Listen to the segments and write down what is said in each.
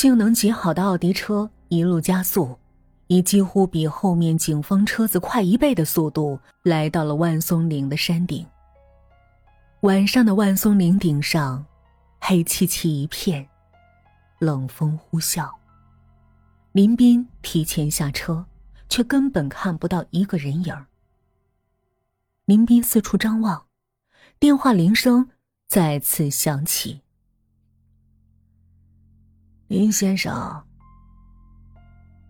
性能极好的奥迪车一路加速，以几乎比后面警方车子快一倍的速度来到了万松岭的山顶。晚上的万松岭顶上，黑漆漆一片，冷风呼啸。林斌提前下车，却根本看不到一个人影林斌四处张望，电话铃声再次响起。林先生，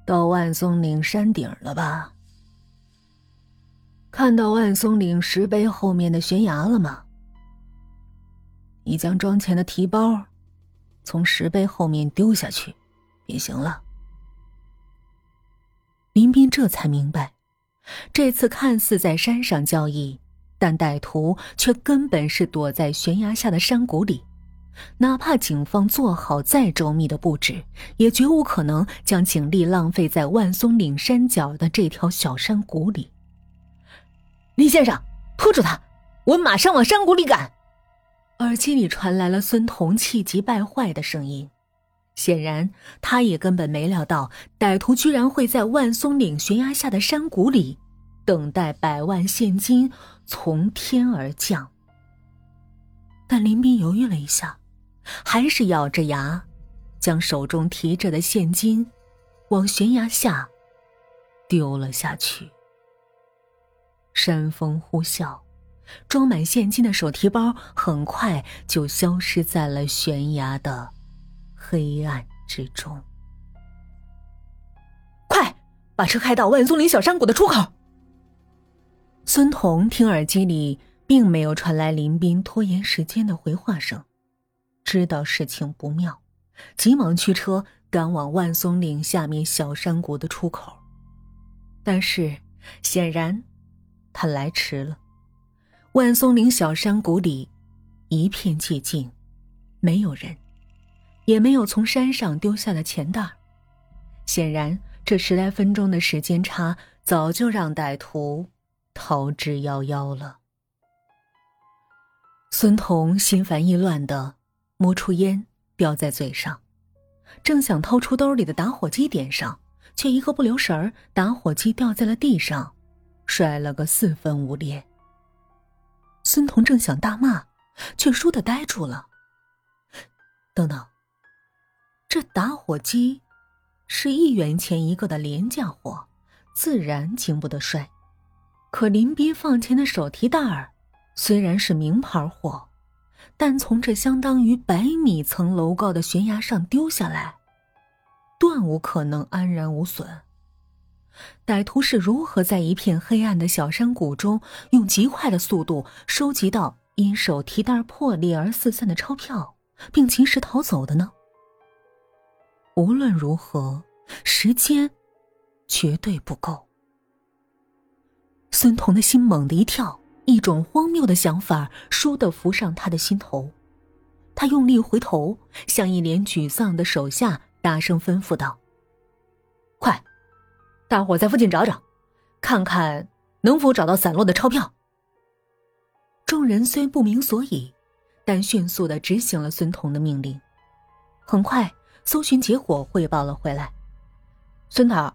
到万松岭山顶了吧？看到万松岭石碑后面的悬崖了吗？你将装钱的提包从石碑后面丢下去，便行了。林斌这才明白，这次看似在山上交易，但歹徒却根本是躲在悬崖下的山谷里。哪怕警方做好再周密的布置，也绝无可能将警力浪费在万松岭山脚的这条小山谷里。李先生，拖住他，我马上往山谷里赶。耳机里传来了孙彤气急败坏的声音。显然，他也根本没料到歹徒居然会在万松岭悬崖下的山谷里，等待百万现金从天而降。但林斌犹豫了一下，还是咬着牙，将手中提着的现金往悬崖下丢了下去。山风呼啸，装满现金的手提包很快就消失在了悬崖的。黑暗之中，快把车开到万松林小山谷的出口。孙彤听耳机里并没有传来林斌拖延时间的回话声，知道事情不妙，急忙驱车赶往万松岭下面小山谷的出口。但是显然，他来迟了。万松岭小山谷里一片寂静，没有人。也没有从山上丢下的钱袋显然这十来分钟的时间差早就让歹徒逃之夭夭了。孙彤心烦意乱的摸出烟叼在嘴上，正想掏出兜里的打火机点上，却一个不留神儿，打火机掉在了地上，摔了个四分五裂。孙彤正想大骂，却倏地呆住了。等等。这打火机是一元钱一个的廉价货，自然经不得摔。可林斌放钱的手提袋儿虽然是名牌货，但从这相当于百米层楼高的悬崖上丢下来，断无可能安然无损。歹徒是如何在一片黑暗的小山谷中，用极快的速度收集到因手提袋破裂而四散的钞票，并及时逃走的呢？无论如何，时间绝对不够。孙彤的心猛地一跳，一种荒谬的想法倏地浮上他的心头。他用力回头，向一脸沮丧的手下大声吩咐道：“快，大伙在附近找找，看看能否找到散落的钞票。”众人虽不明所以，但迅速的执行了孙彤的命令。很快。搜寻结果汇报了回来，孙头，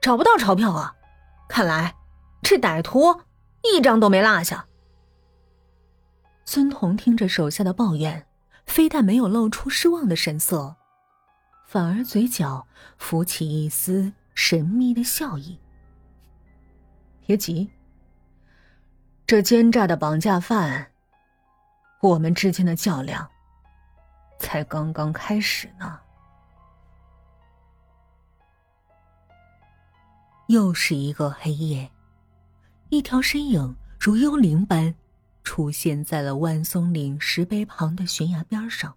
找不到钞票啊！看来这歹徒一张都没落下。孙彤听着手下的抱怨，非但没有露出失望的神色，反而嘴角浮起一丝神秘的笑意。别急，这奸诈的绑架犯，我们之间的较量才刚刚开始呢。又是一个黑夜，一条身影如幽灵般出现在了万松岭石碑旁的悬崖边上。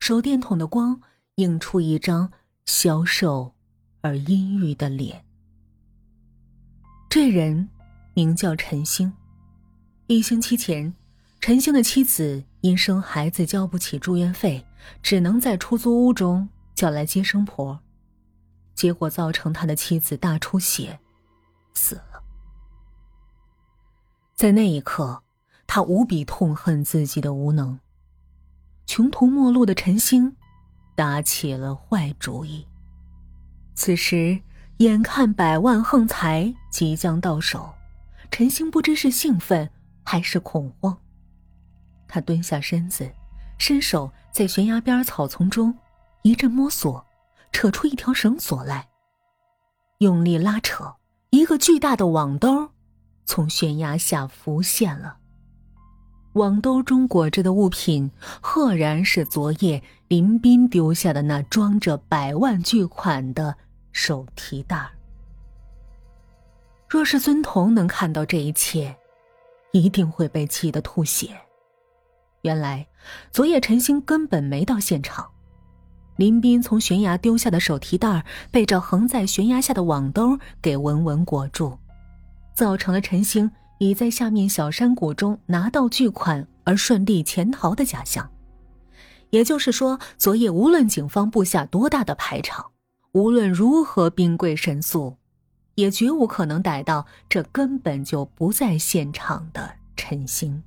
手电筒的光映出一张消瘦而阴郁的脸。这人名叫陈星。一星期前，陈星的妻子因生孩子交不起住院费，只能在出租屋中叫来接生婆。结果造成他的妻子大出血，死了。在那一刻，他无比痛恨自己的无能。穷途末路的陈星，打起了坏主意。此时，眼看百万横财即将到手，陈星不知是兴奋还是恐慌。他蹲下身子，伸手在悬崖边草丛中一阵摸索，扯出一条绳索来。用力拉扯，一个巨大的网兜从悬崖下浮现了。网兜中裹着的物品，赫然是昨夜林斌丢下的那装着百万巨款的手提袋。若是孙彤能看到这一切，一定会被气得吐血。原来，昨夜陈星根本没到现场，林斌从悬崖丢下的手提袋被这横在悬崖下的网兜给稳稳裹住，造成了陈星。已在下面小山谷中拿到巨款而顺利潜逃的假象，也就是说，昨夜无论警方布下多大的排场，无论如何兵贵神速，也绝无可能逮到这根本就不在现场的陈星。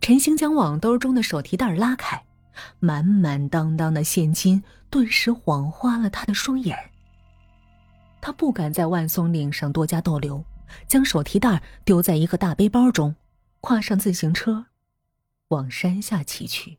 陈星将网兜中的手提袋拉开，满满当当的现金顿时晃花了他的双眼。他不敢在万松岭上多加逗留。将手提袋丢在一个大背包中，跨上自行车，往山下骑去。